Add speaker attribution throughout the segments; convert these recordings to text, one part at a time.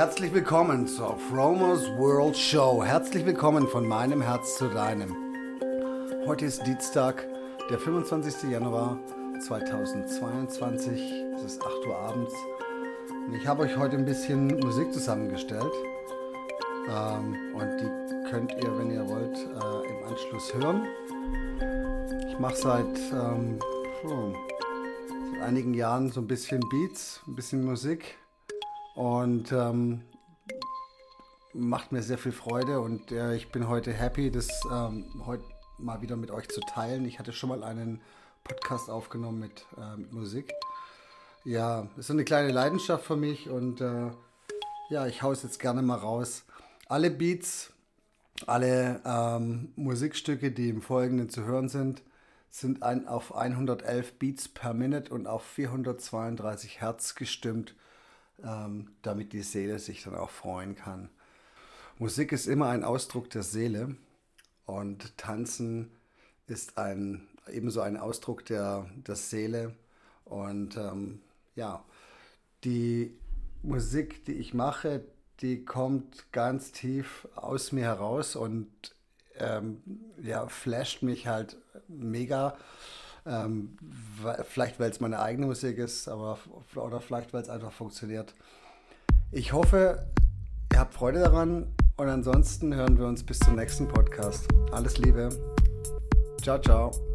Speaker 1: Herzlich willkommen zur Fromos World Show. Herzlich willkommen von meinem Herz zu deinem. Heute ist Dienstag, der 25. Januar 2022. Es ist 8 Uhr abends. Und ich habe euch heute ein bisschen Musik zusammengestellt. Ähm, und die könnt ihr, wenn ihr wollt, äh, im Anschluss hören. Ich mache seit, ähm, seit einigen Jahren so ein bisschen Beats, ein bisschen Musik und ähm, macht mir sehr viel Freude und äh, ich bin heute happy, das ähm, heute mal wieder mit euch zu teilen. Ich hatte schon mal einen Podcast aufgenommen mit, äh, mit Musik. Ja, ist so eine kleine Leidenschaft für mich und äh, ja, ich haue es jetzt gerne mal raus. Alle Beats, alle ähm, Musikstücke, die im Folgenden zu hören sind, sind ein, auf 111 Beats per Minute und auf 432 Hertz gestimmt damit die Seele sich dann auch freuen kann. Musik ist immer ein Ausdruck der Seele und Tanzen ist ein, ebenso ein Ausdruck der, der Seele. Und ähm, ja, die Musik, die ich mache, die kommt ganz tief aus mir heraus und ähm, ja, flasht mich halt mega. Ähm, vielleicht, weil es meine eigene Musik ist, aber oder vielleicht, weil es einfach funktioniert. Ich hoffe, ihr habt Freude daran und ansonsten hören wir uns bis zum nächsten Podcast. Alles Liebe. Ciao, ciao.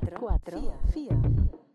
Speaker 2: 4, 4,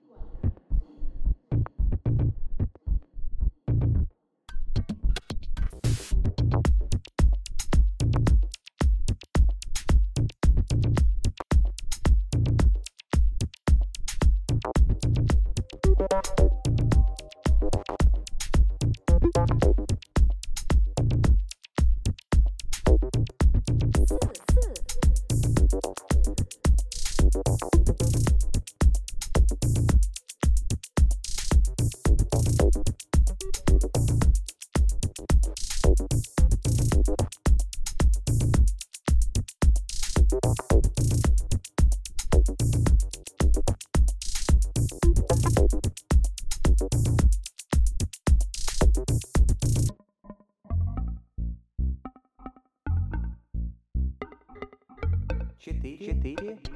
Speaker 3: Wikipedia?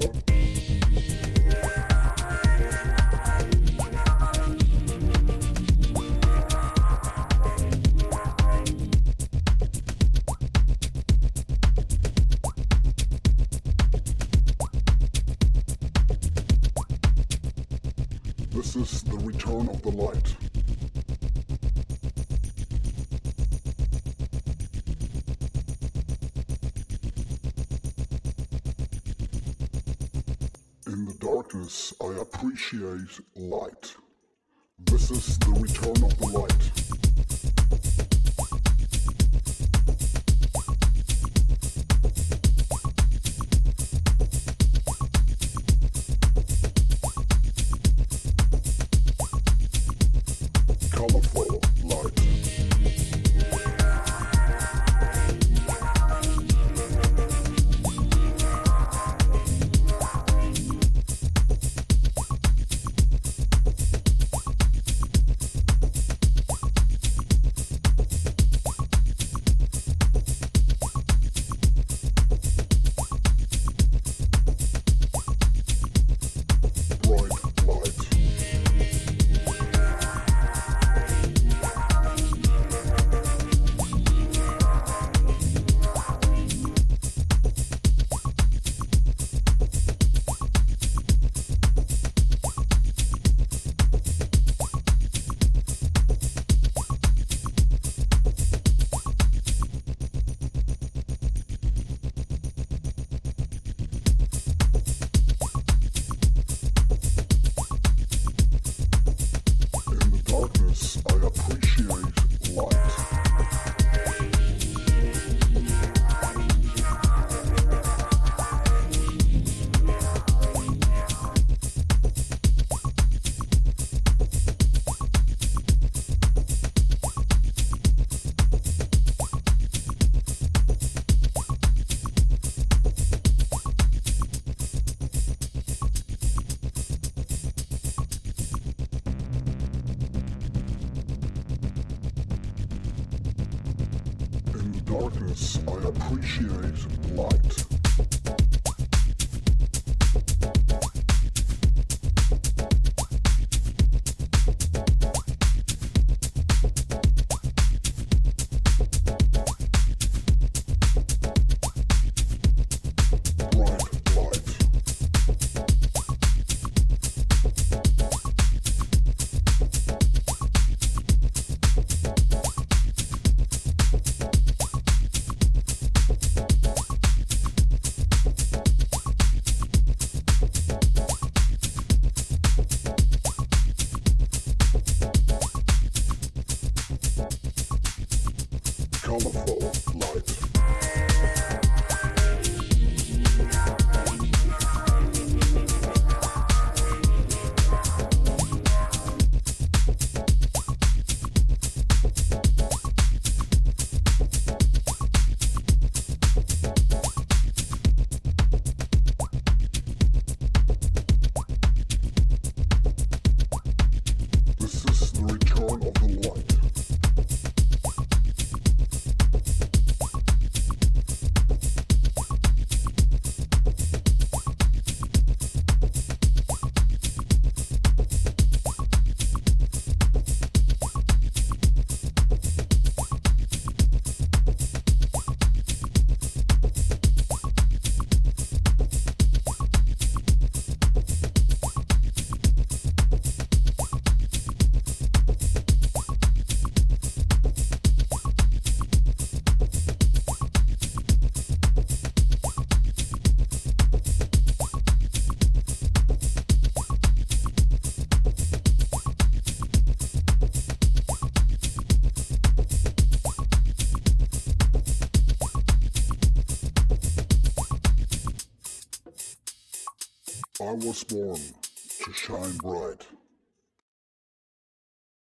Speaker 3: Yep. Darkness, I appreciate light. Was born to shine bright.